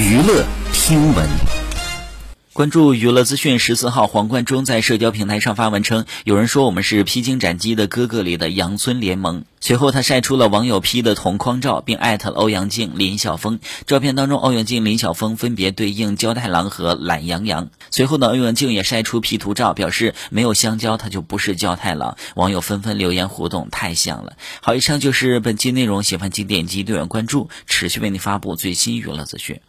娱乐听闻。关注娱乐资讯，十四号，黄贯中在社交平台上发文称，有人说我们是披荆斩棘的哥哥里的杨村联盟。随后，他晒出了网友 P 的同框照，并艾特欧阳靖、林晓峰。照片当中，欧阳靖、林晓峰分别对应焦太郎和懒羊羊。随后呢，欧阳靖也晒出 P 图照，表示没有香蕉他就不是焦太郎。网友纷纷留言互动，太像了。好，以上就是本期内容，喜欢请点击订阅关注，持续为您发布最新娱乐资讯。